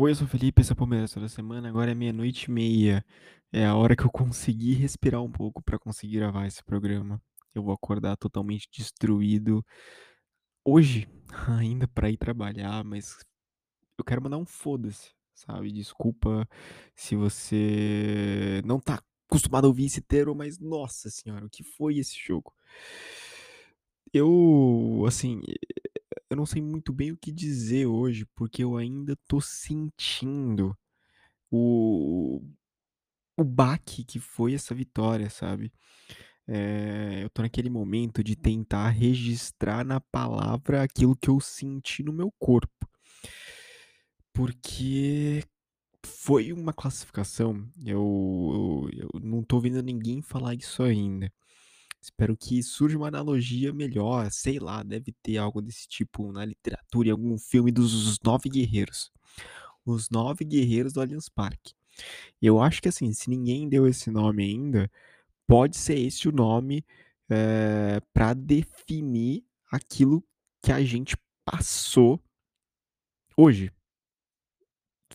Oi, eu sou o Felipe, esse é o Palmeiras toda semana. Agora é meia-noite e meia. É a hora que eu consegui respirar um pouco pra conseguir gravar esse programa. Eu vou acordar totalmente destruído hoje, ainda pra ir trabalhar, mas eu quero mandar um foda-se, sabe? Desculpa se você não tá acostumado a ouvir esse termo, mas nossa senhora, o que foi esse jogo? Eu, assim, eu não sei muito bem o que dizer hoje, porque eu ainda tô sentindo o o baque que foi essa vitória, sabe. Eh, eu tô naquele momento de tentar registrar na palavra aquilo que eu senti no meu corpo. Porque foi uma classificação, eu eu eu não tô vendo ninguém falar isso ainda. Espero que surja uma analogia melhor, sei lá, deve ter algo desse tipo na literatura, em algum filme dos Nove Guerreiros. Os Nove Guerreiros do Allianz Parque. Eu acho que, assim, se ninguém deu esse nome ainda, pode ser esse o nome, eh, pra definir aquilo que a gente passou hoje.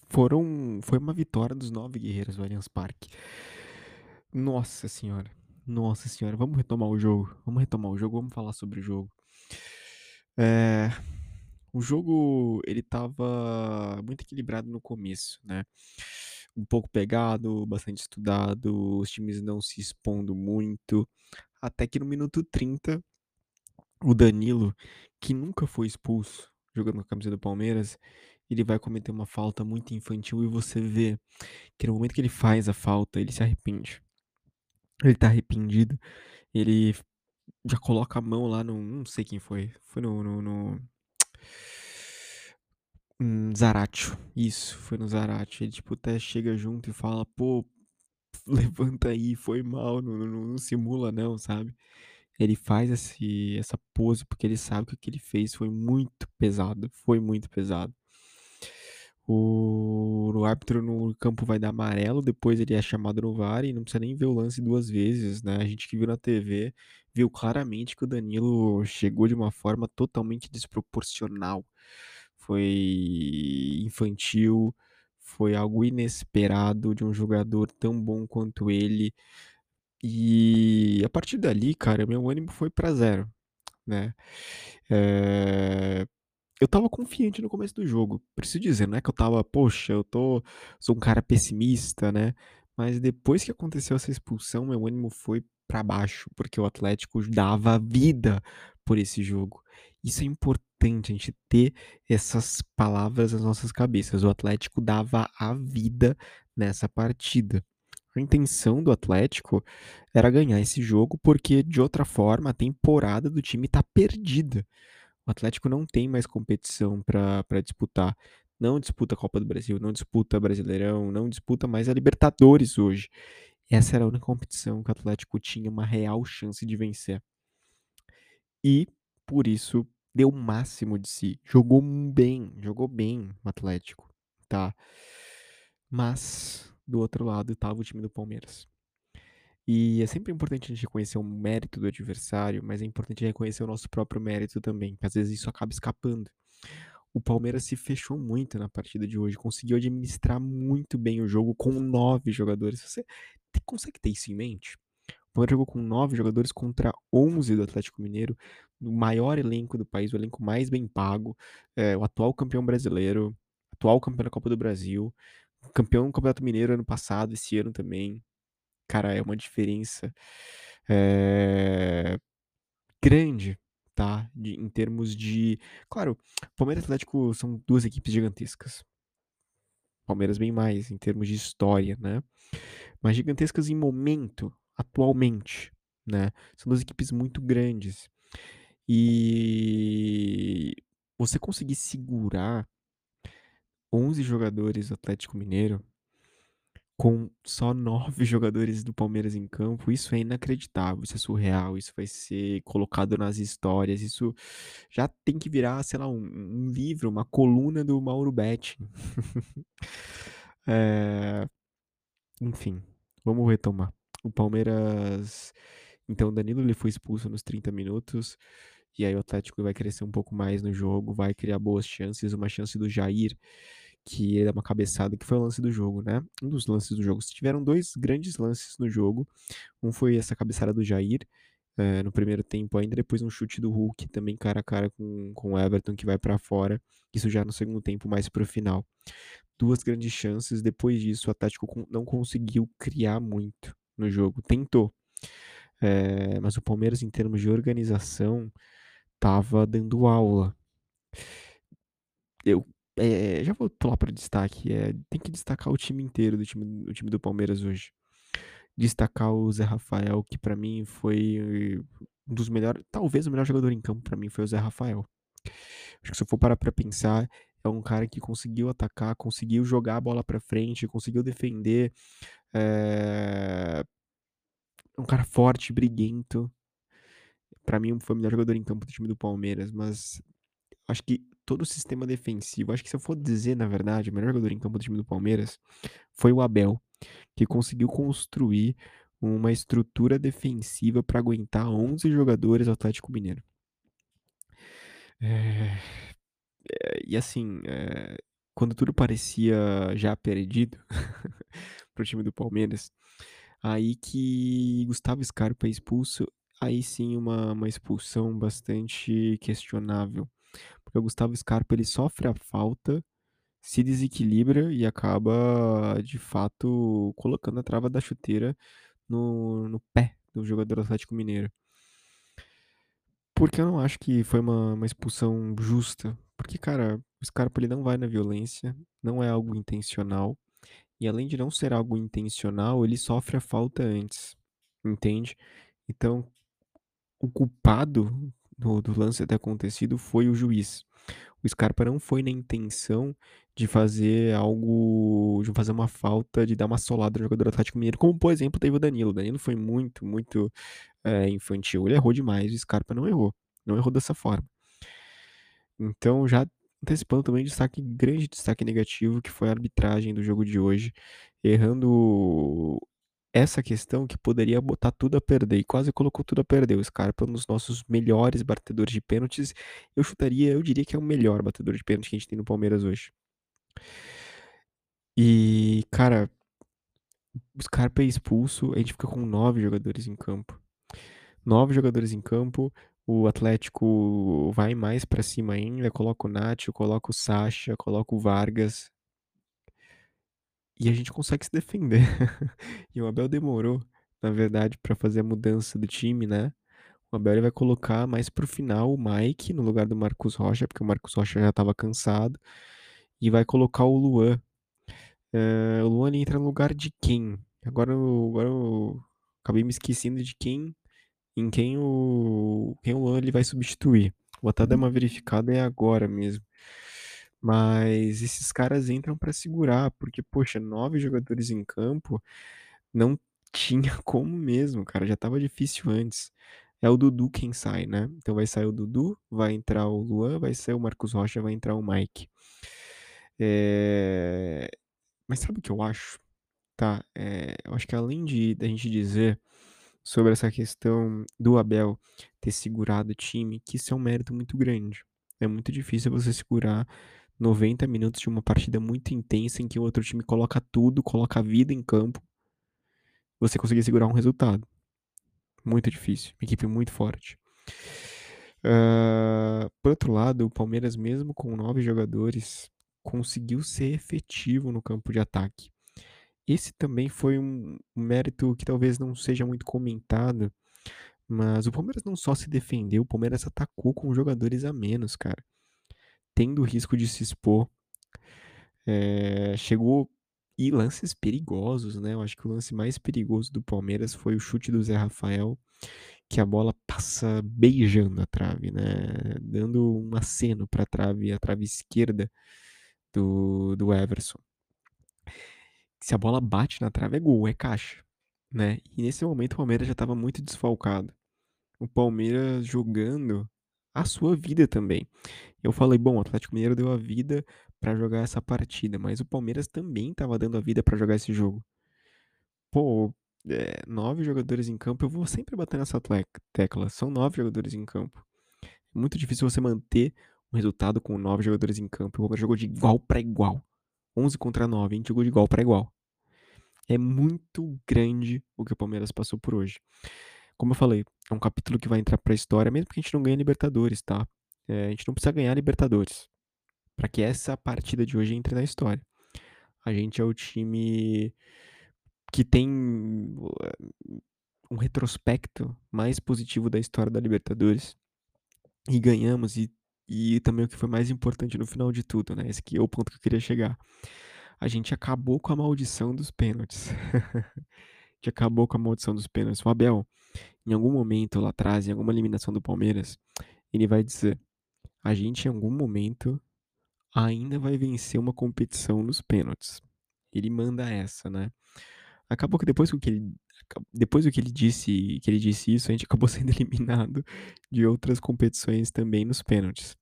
Foram foi uma vitória dos Nove Guerreiros do Allianz Parque. Nossa senhora, nossa senhora, vamos retomar o jogo, vamos retomar o jogo, vamos falar sobre o jogo. Eh, o jogo ele estava muito equilibrado no começo, né, um pouco pegado, bastante estudado, os times não se expondo muito, até que no minuto 30, o Danilo, que nunca foi expulso jogando com a camisa do Palmeiras, ele vai cometer uma falta muito infantil e você vê que no momento que ele faz a falta, ele se arrepende. Ele tá arrependido, ele já coloca a mão lá no não sei quem foi, foi no no no hum, Zaratio, isso, foi no Zaratio, ele tipo até chega junto e fala: "Pô, levanta aí, foi mal, não não não simula não", sabe. Ele faz esse essa pose, porque ele sabe que o que ele fez foi muito pesado, foi muito pesado. O o árbitro no campo vai dar amarelo, depois ele é chamado no VAR e não precisa nem ver o lance 2 vezes, né, a gente que viu na TV, viu claramente que o Danilo chegou de uma forma totalmente desproporcional. Foi infantil, foi algo inesperado de um jogador tão bom quanto ele, e a partir dali, cara, meu ânimo foi pra 0, né. Eh, eu estava confiante no começo do jogo, preciso dizer, não é que eu estava: "Poxa, eu tô sou um cara pessimista", né, mas depois que aconteceu essa expulsão, meu ânimo foi pra baixo, porque o Atlético dava vida por esse jogo. Isso é importante, a gente ter essas palavras nas nossas cabeças, o Atlético dava a vida nessa partida. A intenção do Atlético era ganhar esse jogo, porque de outra forma a temporada do time tá perdida. O Atlético não tem mais competição pra disputar, não disputa a Copa do Brasil, não disputa Brasileirão, não disputa mais a Libertadores hoje. Essa era a única competição que o Atlético tinha uma real chance de vencer. E, por isso, deu o máximo de si, jogou bem, jogou bem o Atlético, tá. Mas, do outro lado estava o time do Palmeiras. E é sempre importante a gente reconhecer o mérito do adversário, mas é importante reconhecer o nosso próprio mérito também, que às vezes isso acaba escapando. O Palmeiras se fechou muito na partida de hoje, conseguiu administrar muito bem o jogo com 9 jogadores. Você consegue ter isso em mente? O Palmeiras jogou com 9 jogadores contra 11 do Atlético Mineiro, o maior elenco do país, o elenco mais bem pago, eh, o atual campeão brasileiro, atual campeão da Copa do Brasil, campeão do Campeonato Mineiro ano passado, esse ano também. Cara, é uma diferença, eh, grande, tá, de em termos de claro, Palmeiras e Atlético são 2 equipes gigantescas. Palmeiras bem mais em termos de história, né, mas gigantescas em momento, atualmente, né, são 2 equipes muito grandes. E você conseguir segurar 11 jogadores do Atlético Mineiro com só 9 jogadores do Palmeiras em campo, isso é inacreditável, isso é surreal, isso vai ser colocado nas histórias, isso já tem que virar, sei lá, um um livro, uma coluna do Mauro Betting. Eh, enfim, vamos retomar. O Palmeiras então Danilo ele foi expulso nos 30 minutos, e aí o Atlético vai crescer um pouco mais no jogo, vai criar boas chances, uma chance do Jair, que ele dá uma cabeçada, que foi o lance do jogo, né, um dos lances do jogo. Tiveram 2 grandes lances no jogo, um foi essa cabeçada do Jair, eh, no primeiro tempo ainda, depois um chute do Hulk também cara a cara com com o Everton que vai pra fora, isso já no segundo tempo mais para o final. 2 grandes chances, depois disso o Atlético não conseguiu criar muito no jogo, tentou, eh, mas o Palmeiras em termos de organização, estava dando aula. Eu, eh, já vou pular para destaque, eh, tem que destacar o time inteiro do time o time do Palmeiras hoje. Destacar o Zé Rafael que pra mim foi um dos melhores talvez o melhor jogador em campo pra mim foi o Zé Rafael. Acho que se eu for parar pra pensar, é um cara que conseguiu atacar, conseguiu jogar a bola pra frente, conseguiu defender, eh é um cara forte, briguento. Pra mim foi o melhor jogador em campo do time do Palmeiras, mas acho que todo o sistema defensivo acho que se eu for dizer na verdade, o melhor jogador em campo do time do Palmeiras, foi o Abel, que conseguiu construir uma estrutura defensiva pra aguentar 11 jogadores do Atlético Mineiro. Eh eh, e assim, eh, quando tudo parecia já perdido para o time do Palmeiras, aí que Gustavo Scarpa é expulso, aí sim uma uma expulsão bastante questionável, porque o Gustavo Scarpa ele sofre a falta, se desequilibra e acaba de fato colocando a trava da chuteira no no pé do jogador do Atlético Mineiro. Porque eu não acho que foi uma uma expulsão justa, porque cara, o Scarpa ele não vai na violência, não é algo intencional, e além de não ser algo intencional, ele sofre a falta antes, entende? Então, o culpado do do lance ter acontecido foi o juiz. O Scarpa não foi na intenção de fazer algo de fazer uma falta, de dar uma solada no jogador do Atlético Mineiro, como por exemplo teve o Danilo, o Danilo foi muito, muito, eh, infantil, ele errou demais, o Scarpa não errou, não errou dessa forma. Então já antecipando também destaque grande destaque negativo que foi a arbitragem do jogo de hoje, errando essa questão que poderia botar tudo a perder e quase colocou tudo a perder, o Scarpa é um dos nossos melhores batedores de pênaltis, eu chutaria eu diria que é o melhor batedor de pênalti que a gente tem no Palmeiras hoje. E cara, o Scarpa é expulso, a gente fica com 9 jogadores em campo. 9 jogadores em campo, o Atlético vai mais pra cima ainda, coloca o Nacho, coloca o Sacha, coloca o Vargas e a gente consegue se defender. E o Abel demorou, na verdade, pra fazer a mudança do time, né. O Abel vai colocar mais para o final o Mike no lugar do Marcos Rocha, porque o Marcos Rocha já estava cansado, e vai colocar o Luan. Eh, o Luan entra no lugar de quem? Agora eu agora eu acabei me esquecendo de quem em quem o quem o Luan ele vai substituir. Vou até dar uma verificada, é agora mesmo. Mas esses caras entram pra segurar, porque poxa, 9 jogadores em campo, não tinha como mesmo cara, já estava difícil antes. É o Dudu quem sai, né, então vai sair o Dudu, vai entrar o Luan, vai sair o Marcos Rocha, vai entrar o Mike. Eh, mas sabe o que eu acho? Tá, eh, eu acho que além de da gente dizer sobre essa questão do Abel ter segurado o time, que isso é um mérito muito grande. É muito difícil você segurar 90 minutos de uma partida muito intensa em que o outro time coloca tudo, coloca a vida em campo você conseguir segurar um resultado. Muito difícil, uma equipe muito forte. Hã, por outro lado, o Palmeiras mesmo com 9 jogadores, conseguiu ser efetivo no campo de ataque. Esse também foi um mérito que talvez não seja muito comentado, mas o Palmeiras não só se defendeu, o Palmeiras atacou com jogadores a menos, cara, tendo o risco de se expor. Eh, chegou e lances perigosos, né, eu acho que o lance mais perigoso do Palmeiras foi o chute do Zé Rafael, que a bola passa beijando a trave, né, dando um aceno pra trave, a trave esquerda do do Everson. Se a bola bate na trave é gol, é caixa, né, e nesse momento o Palmeiras já estava muito desfalcado. O Palmeiras jogando a sua vida também. Eu falei: "Bom, o Atlético Mineiro deu a vida pra jogar essa partida", mas o Palmeiras também estava dando a vida pra jogar esse jogo. Pô, eh, 9 jogadores em campo, eu vou sempre bater nessa tecla, são 9 jogadores em campo. Muito difícil você manter um resultado com 9 jogadores em campo, o Palmeiras jogou de igual pra igual, 11 contra 9, a gente jogou de igual para igual. É muito grande o que o Palmeiras passou por hoje. Como eu falei, é um capítulo que vai entrar pra história, mesmo que a gente não ganhe Libertadores, tá? É, a gente não precisa ganhar Libertadores para que essa partida de hoje entre na história. A gente é o time que tem um retrospecto mais positivo da história da Libertadores. E ganhamos, e, e também o que foi mais importante no final de tudo, né? Esse aqui é o ponto que eu queria chegar. A gente acabou com a maldição dos pênaltis. a gente acabou com a maldição dos pênaltis. O Abel, em algum momento lá atrás, em alguma eliminação do Palmeiras, ele vai dizer: a gente em algum momento ainda vai vencer uma competição nos pênaltis. Ele manda essa, né? Acabou que depois que ele depois do que ele disse, que ele disse isso, a gente acabou sendo eliminado de outras competições também nos pênaltis.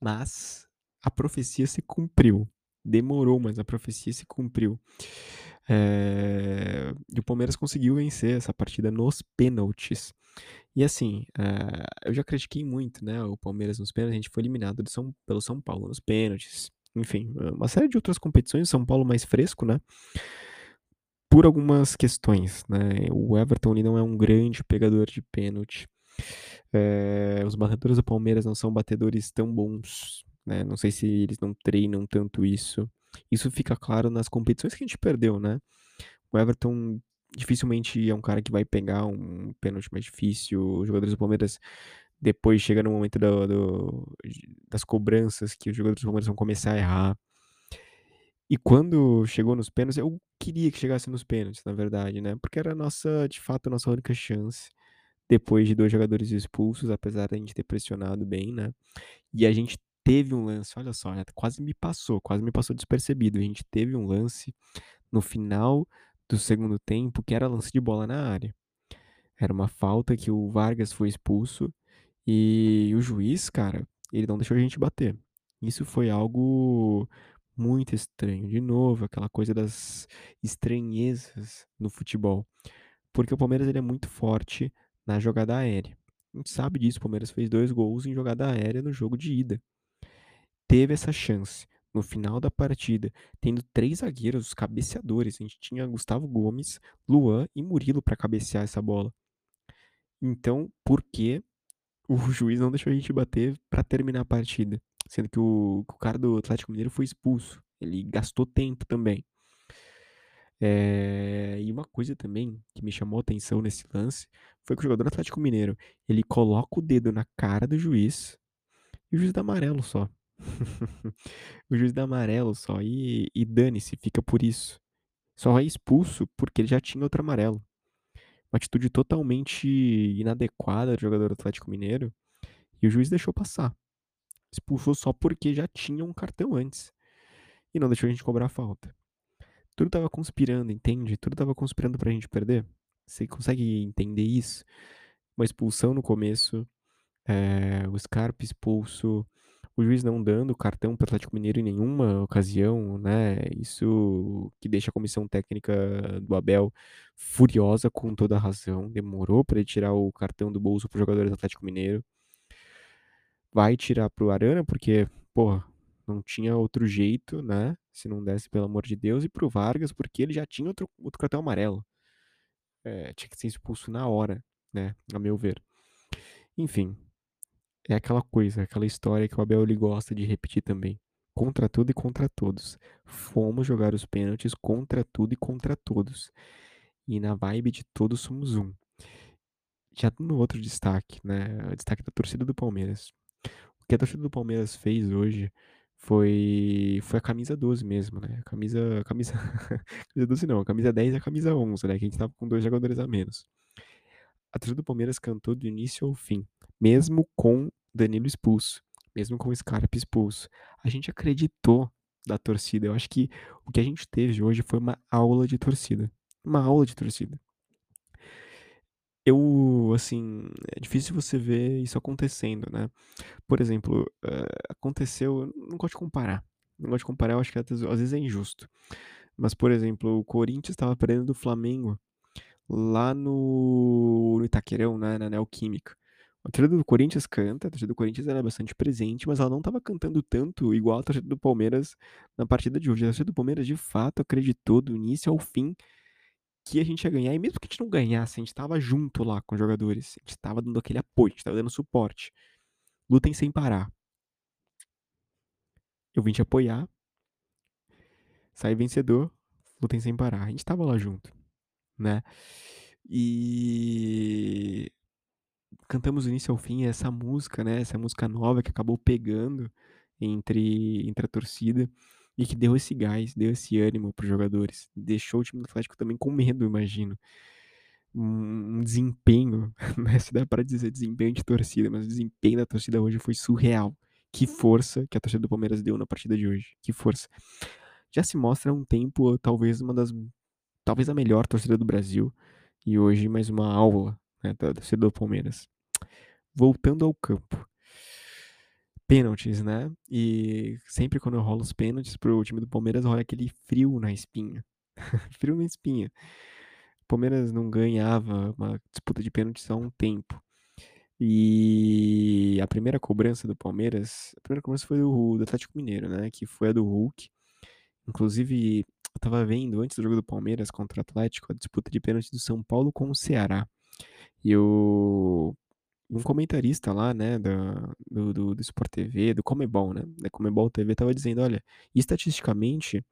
Mas a profecia se cumpriu. Demorou, mas a profecia se cumpriu. É... E o Palmeiras conseguiu vencer essa partida nos pênaltis. E assim, uh, eu já critiquei muito, né, o Palmeiras nos pênaltis, a gente foi eliminado São, pelo São Paulo nos pênaltis. Enfim, uma série de outras competições, São Paulo mais fresco, né? Por algumas questões, né? O Everton ele não é um grande pegador de pênalti. É, os batedores do Palmeiras não são batedores tão bons, né? Não sei se eles não treinam tanto isso. Isso fica claro nas competições que a gente perdeu, né? O Everton dificilmente é um cara que vai pegar um pênalti mais difícil. Os jogadores do Palmeiras depois chega no momento do, do, das cobranças que os jogadores do Palmeiras vão começar a errar. E quando chegou nos pênaltis, eu queria que chegasse nos pênaltis, na verdade, né? Porque era nossa, de fato, a nossa única chance. Depois de dois jogadores expulsos, apesar da gente ter pressionado bem, né? E a gente teve um lance, olha só, né? quase me passou, quase me passou despercebido. A gente teve um lance no final do segundo tempo que era lance de bola na área. Era uma falta que o Vargas foi expulso e o juiz, cara, ele não deixou a gente bater. Isso foi algo muito estranho. De novo, aquela coisa das estranhezas no futebol. Porque o Palmeiras ele é muito forte na jogada aérea. A gente sabe disso, o Palmeiras fez dois gols em jogada aérea no jogo de ida. Teve essa chance no final da partida, tendo três zagueiros, os cabeceadores. A gente tinha Gustavo Gomes, Luan e Murilo para cabecear essa bola. Então, por que o juiz não deixou a gente bater para terminar a partida? Sendo que o, o, cara do Atlético Mineiro foi expulso. Ele gastou tempo também. É, e uma coisa também que me chamou a atenção nesse lance foi que o jogador do Atlético Mineiro ele coloca o dedo na cara do juiz e o juiz dá amarelo só. o juiz dá amarelo só e, e dane-se, fica por isso. Só é expulso porque ele já tinha outro amarelo. Uma atitude totalmente inadequada do jogador do Atlético Mineiro e o juiz deixou passar. Expulsou só porque já tinha um cartão antes e não deixou a gente cobrar a falta. Tudo tava conspirando, entende? Tudo tava conspirando pra gente perder. Você consegue entender isso? Uma expulsão no começo, é, o Scarpa expulso, o juiz não dando cartão para o Atlético Mineiro em nenhuma ocasião, né? Isso que deixa a comissão técnica do Abel furiosa com toda a razão. Demorou para ele tirar o cartão do bolso para os jogadores do Atlético Mineiro. Vai tirar para o Arana porque, porra, não tinha outro jeito, né? Se não desse, pelo amor de Deus, e para o Vargas porque ele já tinha outro, outro cartão amarelo. É, tinha que ser expulso na hora, né? A meu ver. Enfim, é aquela coisa, aquela história que o Abel ele gosta de repetir também. Contra tudo e contra todos. Fomos jogar os pênaltis contra tudo e contra todos. E na vibe de todos somos um. Já no outro destaque, né? O destaque da torcida do Palmeiras. O que a torcida do Palmeiras fez hoje foi foi a camisa 12 mesmo, né? A camisa camisa camisa 12 não, a camisa 10 e a camisa 11, né? Que a gente tava com dois jogadores a menos. A torcida do Palmeiras cantou do início ao fim mesmo com Danilo expulso, mesmo com Scarpa expulso. A gente acreditou da torcida. Eu acho que o que a gente teve hoje foi uma aula de torcida. Uma aula de torcida. Eu, assim, é difícil você ver isso acontecendo, né? Por exemplo, uh, aconteceu, eu não gosto de comparar. Não gosto de comparar, eu acho que às vezes é injusto. Mas, por exemplo, o Corinthians estava perdendo do Flamengo lá no, no Itaquerão, né, na Neoquímica. A torcida do Corinthians canta, a torcida do Corinthians ela é bastante presente, mas ela não estava cantando tanto igual a torcida do Palmeiras na partida de hoje. A torcida do Palmeiras, de fato, acreditou do início ao fim que a gente ia ganhar, e mesmo que a gente não ganhasse, a gente estava junto lá com os jogadores, a gente estava dando aquele apoio, a gente estava dando suporte. Lutem sem parar. Eu vim te apoiar, saí vencedor, lutem sem parar. A gente estava lá junto, né? E cantamos do início ao fim essa música, né? Essa música nova que acabou pegando entre, entre a torcida e que deu esse gás, deu esse ânimo para os jogadores. Deixou o time do Atlético também com medo, imagino. Um, um desempenho, né? se dá para dizer desempenho de torcida, mas o desempenho da torcida hoje foi surreal. Que força que a torcida do Palmeiras deu na partida de hoje. Que força. Já se mostra há um tempo, talvez uma das. Talvez a melhor torcida do Brasil. E hoje mais uma aula né, da torcida do Palmeiras. Voltando ao campo. Pênaltis, né? E sempre quando rola os pênaltis pro time do Palmeiras, rola aquele frio na espinha. frio na espinha. O Palmeiras não ganhava uma disputa de pênaltis há um tempo. E a primeira cobrança do Palmeiras, a primeira cobrança foi do, do Atlético Mineiro, né? Que foi a do Hulk. Inclusive, eu tava vendo antes do jogo do Palmeiras contra o Atlético, a disputa de pênalti do São Paulo com o Ceará. E o um comentarista lá, né, da, do, do, do Sport TV, do Comebol, né, da Comebol TV, tava dizendo, olha, estatisticamente,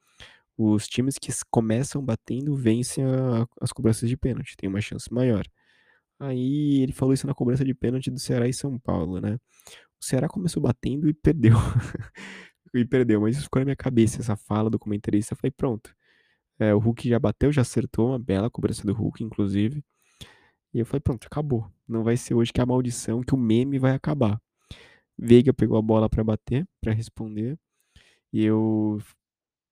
os times que começam batendo vencem a, as cobranças de pênalti, tem uma chance maior. Aí ele falou isso na cobrança de pênalti do Ceará e São Paulo, né. O Ceará começou batendo e perdeu. e perdeu, mas isso ficou na minha cabeça, essa fala do comentarista, eu falei, pronto. É, o Hulk já bateu, já acertou uma bela cobrança do Hulk, inclusive. E eu falei, pronto, acabou. Não vai ser hoje que a maldição, que o meme vai acabar. Veiga pegou a bola para bater, para responder. E eu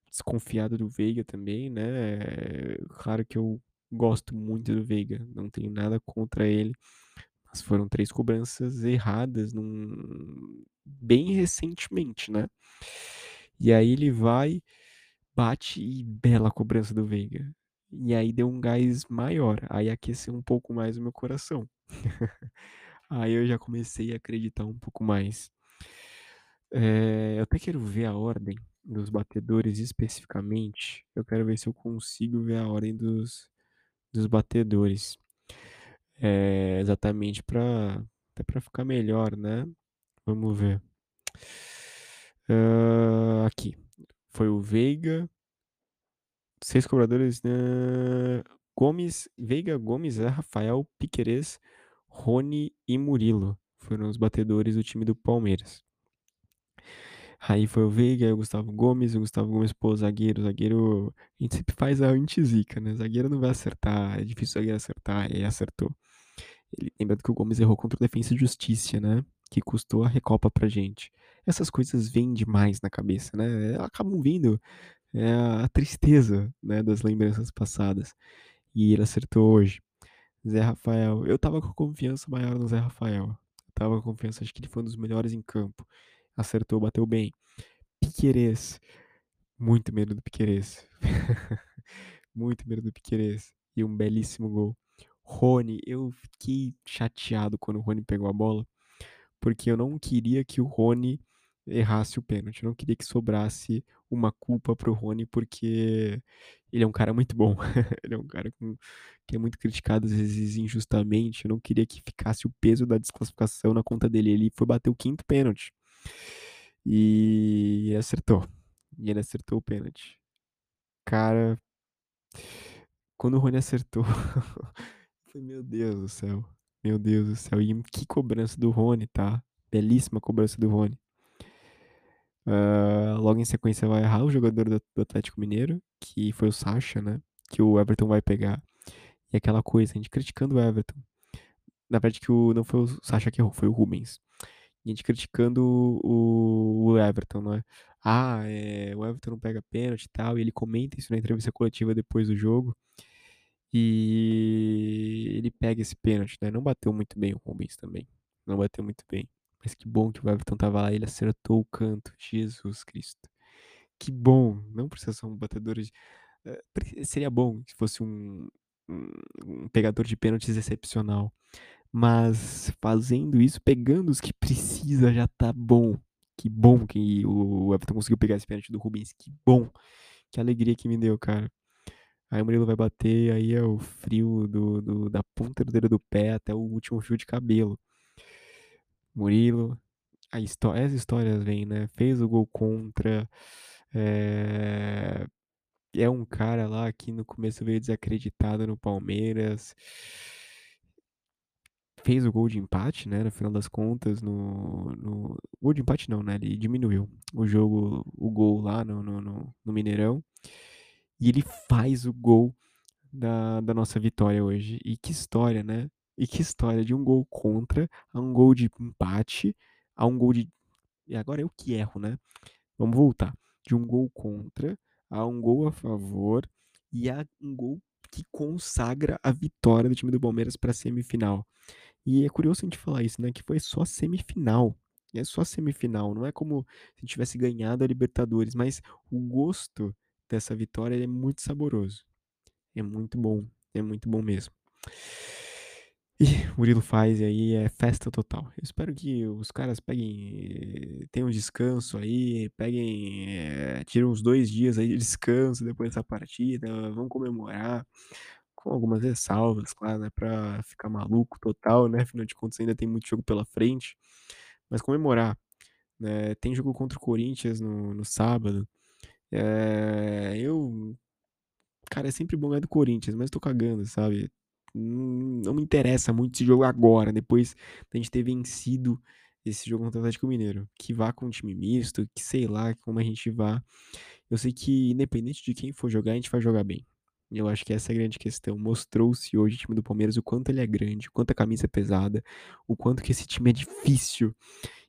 desconfiado do Veiga também, né? Claro que eu gosto muito do Veiga, não tenho nada contra ele. Mas foram três cobranças erradas num... bem recentemente, né? E aí ele vai, bate e bela cobrança do Veiga. E aí deu um gás maior, aí aqueceu um pouco mais o meu coração. aí eu já comecei a acreditar um pouco mais. É, eu até quero ver a ordem dos batedores especificamente. Eu quero ver se eu consigo ver a ordem dos, dos batedores. É, exatamente para até para ficar melhor, né? Vamos ver. Uh, aqui. Foi o Veiga, seis cobradores, né? Gomes, Veiga, Gomes, Rafael, Piquerez, Rony e Murilo. Foram os batedores do time do Palmeiras. Aí foi o Veiga, o Gustavo Gomes, o Gustavo Gomes, pô, zagueiro, zagueiro, a gente sempre faz a antizica, né? Zagueiro não vai acertar, é difícil o zagueiro acertar, e acertou. Ele, lembrando que o Gomes errou contra o Defensa e Justiça, né? Que custou a Recopa pra gente. Essas coisas vêm demais na cabeça, né? Acabam vindo é a tristeza, né, das lembranças passadas. E ele acertou hoje. Zé Rafael, eu tava com confiança maior no Zé Rafael. Eu tava com confiança, acho que ele foi um dos melhores em campo. Acertou, bateu bem. Piquerez, muito medo do Piquerez. muito medo do Piquerez. E um belíssimo gol. Rony, eu fiquei chateado quando o Rony pegou a bola, porque eu não queria que o Rony errasse o pênalti. Eu não queria que sobrasse uma culpa pro Rony, porque ele é um cara muito bom. ele é um cara com, que é muito criticado, às vezes injustamente. Eu não queria que ficasse o peso da desclassificação na conta dele. Ele foi bater o quinto pênalti. E acertou. E ele acertou o pênalti. Cara, quando o Rony acertou, falei, meu Deus do céu. Meu Deus do céu. E que cobrança do Rony, tá? Belíssima cobrança do Rony. Uh, logo em sequência vai errar o jogador do, do, Atlético Mineiro, que foi o Sacha, né? Que o Everton vai pegar. E aquela coisa, a gente criticando o Everton. Na verdade, que o, não foi o Sacha que errou, foi o Rubens. A gente criticando o, o Everton, não é? Ah, é, o Everton não pega pênalti e tal. E ele comenta isso na entrevista coletiva depois do jogo. E ele pega esse pênalti, né? Não bateu muito bem o Rubens também. Não bateu muito bem. Mas que bom que o Everton tava lá ele acertou o canto. Jesus Cristo. Que bom. Não precisa ser um batedor de. Uh, seria bom se fosse um, um, um pegador de pênaltis excepcional. Mas fazendo isso, pegando os que precisa, já tá bom. Que bom que o Everton conseguiu pegar esse pênalti do Rubens. Que bom. Que alegria que me deu, cara. Aí o Murilo vai bater, aí é o frio do, do, da ponta do dedo do pé até o último fio de cabelo. Murilo, a história, as histórias vêm, né? Fez o gol contra. É, é um cara lá que no começo veio desacreditado no Palmeiras. Fez o gol de empate, né? No final das contas, no. no... Gol de empate não, né? Ele diminuiu o jogo, o gol lá no, no, no, no Mineirão. E ele faz o gol da, da nossa vitória hoje. E que história, né? E que história de um gol contra a um gol de empate, a um gol de. E agora eu que erro, né? Vamos voltar. De um gol contra a um gol a favor e a um gol que consagra a vitória do time do Palmeiras para a semifinal. E é curioso a gente falar isso, né? Que foi só semifinal. É só semifinal. Não é como se tivesse ganhado a Libertadores, mas o gosto dessa vitória é muito saboroso. É muito bom. É muito bom mesmo. E o Murilo faz e aí é festa total. Eu espero que os caras peguem, tenham um descanso aí, peguem, é, tirem uns dois dias aí de descanso depois dessa partida, vão comemorar com algumas ressalvas, claro, né, pra ficar maluco total, né, afinal de contas ainda tem muito jogo pela frente, mas comemorar, né, tem jogo contra o Corinthians no, no sábado, é, eu, cara, é sempre bom ganhar do Corinthians, mas tô cagando, sabe, não me interessa muito esse jogo agora, depois da gente ter vencido esse jogo contra o Atlético Mineiro. Que vá com um time misto, que sei lá como a gente vá. Eu sei que, independente de quem for jogar, a gente vai jogar bem. Eu acho que essa é a grande questão. Mostrou-se hoje o time do Palmeiras o quanto ele é grande, o quanto a camisa é pesada, o quanto que esse time é difícil.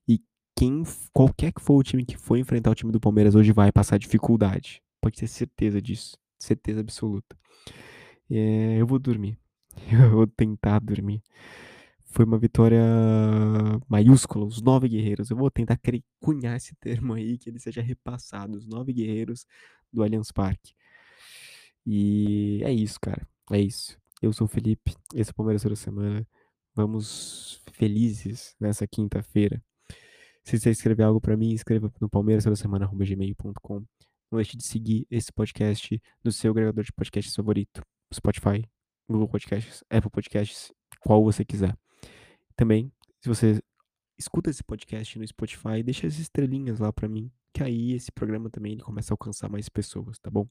E quem, qualquer que for o time que for enfrentar o time do Palmeiras hoje vai passar dificuldade. Pode ter certeza disso. Certeza absoluta. É, eu vou dormir. Eu vou tentar dormir. Foi uma vitória maiúscula, os nove guerreiros. Eu vou tentar cunhar esse termo aí, que ele seja repassado. Os nove guerreiros do Allianz Parque. E é isso, cara. É isso. Eu sou o Felipe, esse é o Palmeiras toda semana. Vamos felizes nessa quinta-feira. Se você escrever algo para mim, escreva no palmeiras gmail.com. Não deixe de seguir esse podcast no seu agregador de podcasts favorito. Spotify, Google Podcasts, Apple Podcasts, qual você quiser. Também, se você escuta esse podcast no Spotify, deixa as estrelinhas lá para mim, que aí esse programa também ele começa a alcançar mais pessoas, tá bom?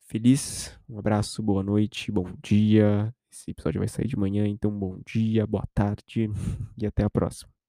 Feliz, um abraço, boa noite, bom dia. Esse episódio vai sair de manhã, então bom dia, boa tarde e até a próxima.